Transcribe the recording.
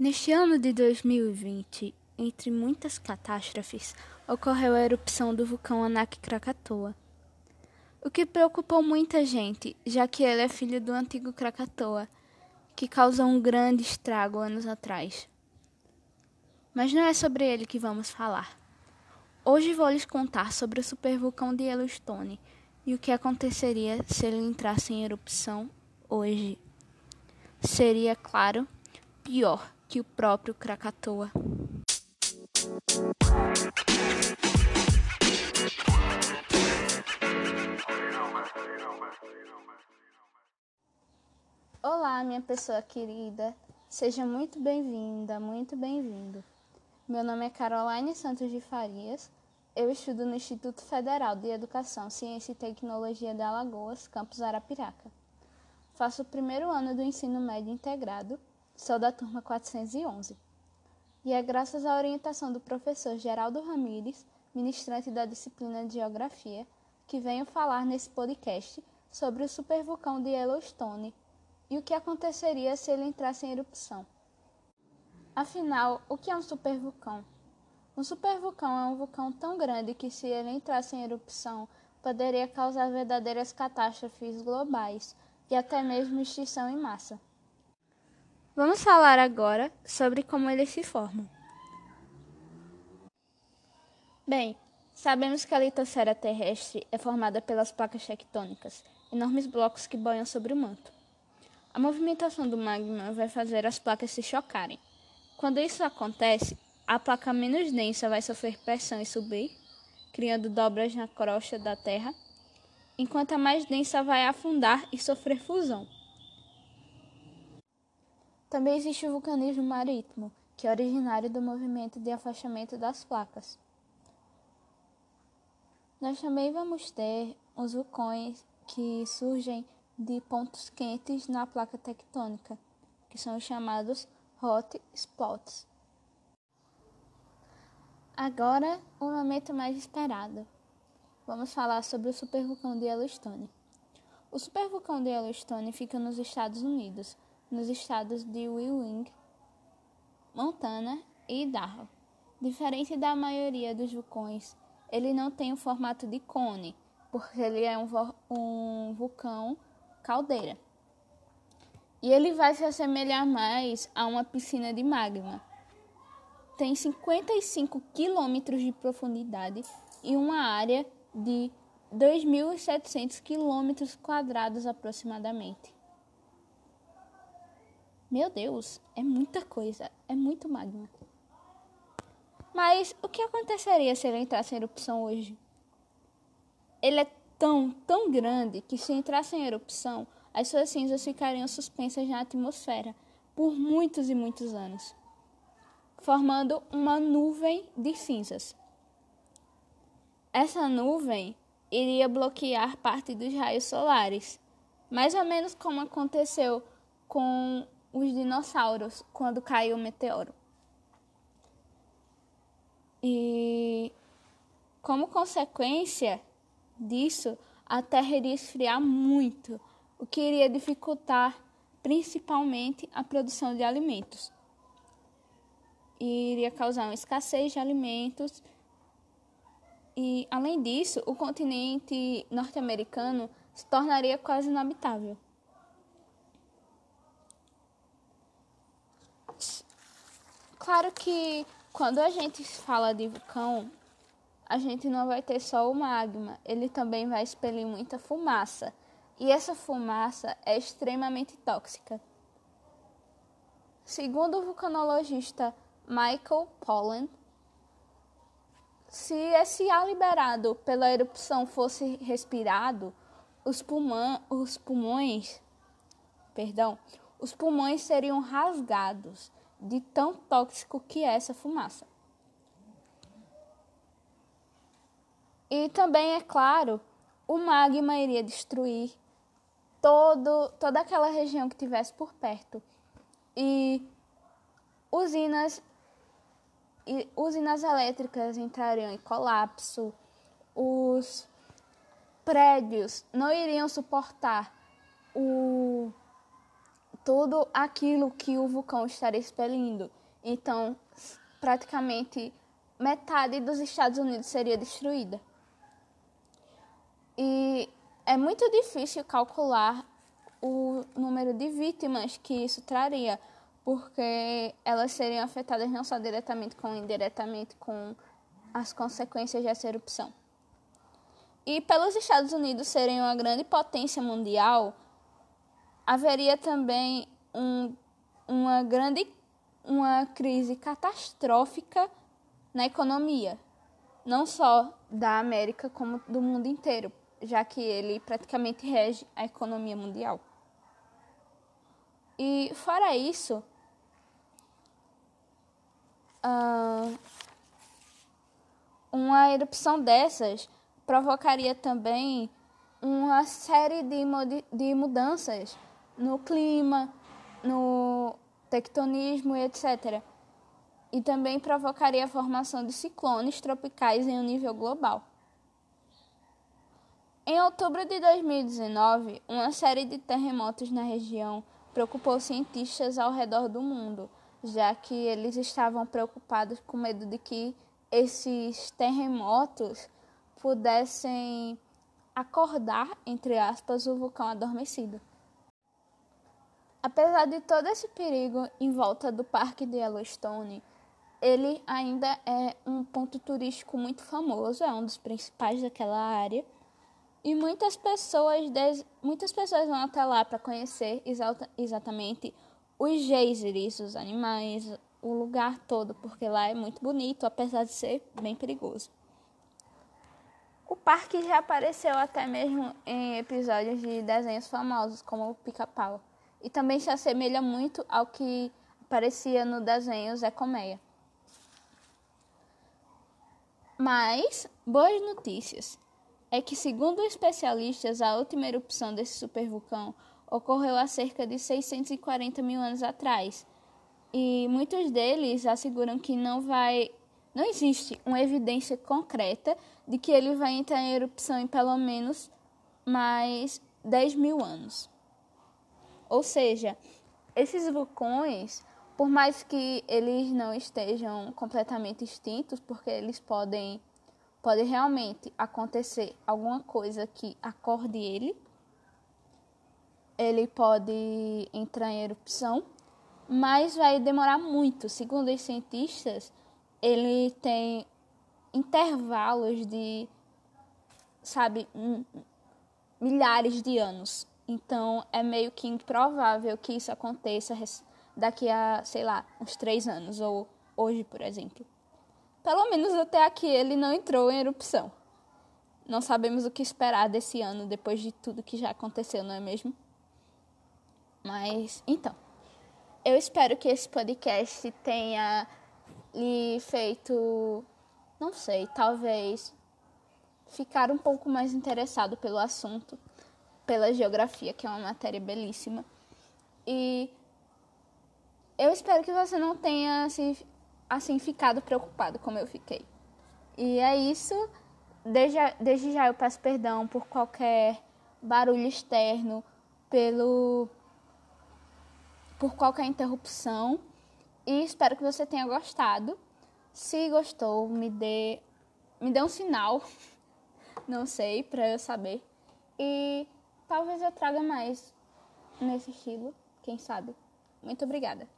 Neste ano de 2020, entre muitas catástrofes, ocorreu a erupção do vulcão Anak Krakatoa. O que preocupou muita gente, já que ele é filho do antigo Krakatoa, que causou um grande estrago anos atrás. Mas não é sobre ele que vamos falar. Hoje vou lhes contar sobre o supervulcão de Yellowstone e o que aconteceria se ele entrasse em erupção hoje. Seria, claro, pior que o próprio Krakatoa. Olá, minha pessoa querida. Seja muito bem-vinda, muito bem-vindo. Meu nome é Caroline Santos de Farias. Eu estudo no Instituto Federal de Educação, Ciência e Tecnologia de Alagoas, campus Arapiraca. Faço o primeiro ano do ensino médio integrado Sou da turma 411. E é graças à orientação do professor Geraldo Ramires, ministrante da disciplina de Geografia, que venho falar nesse podcast sobre o supervulcão de Yellowstone e o que aconteceria se ele entrasse em erupção. Afinal, o que é um supervulcão? Um supervulcão é um vulcão tão grande que, se ele entrasse em erupção, poderia causar verdadeiras catástrofes globais e até mesmo extinção em massa. Vamos falar agora sobre como eles se formam. Bem, sabemos que a litosfera terrestre é formada pelas placas tectônicas, enormes blocos que boiam sobre o manto. A movimentação do magma vai fazer as placas se chocarem. Quando isso acontece, a placa menos densa vai sofrer pressão e subir, criando dobras na crosta da Terra, enquanto a mais densa vai afundar e sofrer fusão. Também existe o vulcanismo marítimo, que é originário do movimento de afastamento das placas. Nós também vamos ter os vulcões que surgem de pontos quentes na placa tectônica, que são os chamados hot spots. Agora, o momento mais esperado. Vamos falar sobre o supervulcão de Yellowstone. O supervulcão de Yellowstone fica nos Estados Unidos, nos estados de Wyoming, Montana e Idaho. Diferente da maioria dos vulcões, ele não tem o formato de cone, porque ele é um, um vulcão caldeira. E ele vai se assemelhar mais a uma piscina de magma. Tem 55 quilômetros de profundidade e uma área de 2.700 quilômetros quadrados aproximadamente. Meu Deus, é muita coisa, é muito magma. Mas o que aconteceria se ele entrasse em erupção hoje? Ele é tão, tão grande que se entrasse em erupção, as suas cinzas ficariam suspensas na atmosfera por muitos e muitos anos, formando uma nuvem de cinzas. Essa nuvem iria bloquear parte dos raios solares, mais ou menos como aconteceu com os dinossauros quando caiu o meteoro. E como consequência disso, a Terra iria esfriar muito, o que iria dificultar principalmente a produção de alimentos. E iria causar uma escassez de alimentos. E, além disso, o continente norte-americano se tornaria quase inabitável. Claro que quando a gente fala de vulcão, a gente não vai ter só o magma, ele também vai expelir muita fumaça. E essa fumaça é extremamente tóxica. Segundo o vulcanologista Michael Pollan, se esse ar liberado pela erupção fosse respirado, os, pulmão, os pulmões, perdão, os pulmões seriam rasgados de tão tóxico que é essa fumaça. E também, é claro, o magma iria destruir todo, toda aquela região que tivesse por perto. E usinas, e usinas elétricas entrariam em colapso, os prédios não iriam suportar o tudo aquilo que o vulcão estaria expelindo. Então, praticamente metade dos Estados Unidos seria destruída. E é muito difícil calcular o número de vítimas que isso traria, porque elas seriam afetadas não só diretamente como indiretamente com as consequências dessa erupção. E pelos Estados Unidos serem uma grande potência mundial, haveria também um, uma grande uma crise catastrófica na economia, não só da América como do mundo inteiro, já que ele praticamente rege a economia mundial. E fora isso, uh, uma erupção dessas provocaria também uma série de, de mudanças no clima, no tectonismo e etc. E também provocaria a formação de ciclones tropicais em um nível global. Em outubro de 2019, uma série de terremotos na região preocupou cientistas ao redor do mundo, já que eles estavam preocupados com medo de que esses terremotos pudessem acordar, entre aspas, o vulcão adormecido. Apesar de todo esse perigo em volta do Parque de Yellowstone, ele ainda é um ponto turístico muito famoso, é um dos principais daquela área. E muitas pessoas, muitas pessoas vão até lá para conhecer exatamente os geysers, os animais, o lugar todo, porque lá é muito bonito, apesar de ser bem perigoso. O parque já apareceu até mesmo em episódios de desenhos famosos, como o Pica-Pau, e também se assemelha muito ao que aparecia no desenho Zé Colmeia. Mas, boas notícias, é que, segundo especialistas, a última erupção desse supervulcão ocorreu há cerca de 640 mil anos atrás, e muitos deles asseguram que não vai não existe uma evidência concreta de que ele vai entrar em erupção em pelo menos mais 10 mil anos. Ou seja, esses vulcões, por mais que eles não estejam completamente extintos, porque eles podem, pode realmente acontecer alguma coisa que acorde ele, ele pode entrar em erupção mas vai demorar muito. Segundo os cientistas, ele tem intervalos de, sabe, milhares de anos. Então é meio que improvável que isso aconteça daqui a, sei lá, uns três anos, ou hoje, por exemplo. Pelo menos até aqui ele não entrou em erupção. Não sabemos o que esperar desse ano depois de tudo que já aconteceu, não é mesmo? Mas, então. Eu espero que esse podcast tenha lhe feito, não sei, talvez ficar um pouco mais interessado pelo assunto, pela geografia, que é uma matéria belíssima. E eu espero que você não tenha assim, assim ficado preocupado como eu fiquei. E é isso. Desde, desde já eu peço perdão por qualquer barulho externo, pelo por qualquer interrupção e espero que você tenha gostado. Se gostou, me dê, me dê um sinal, não sei, para eu saber. E talvez eu traga mais nesse estilo, quem sabe. Muito obrigada.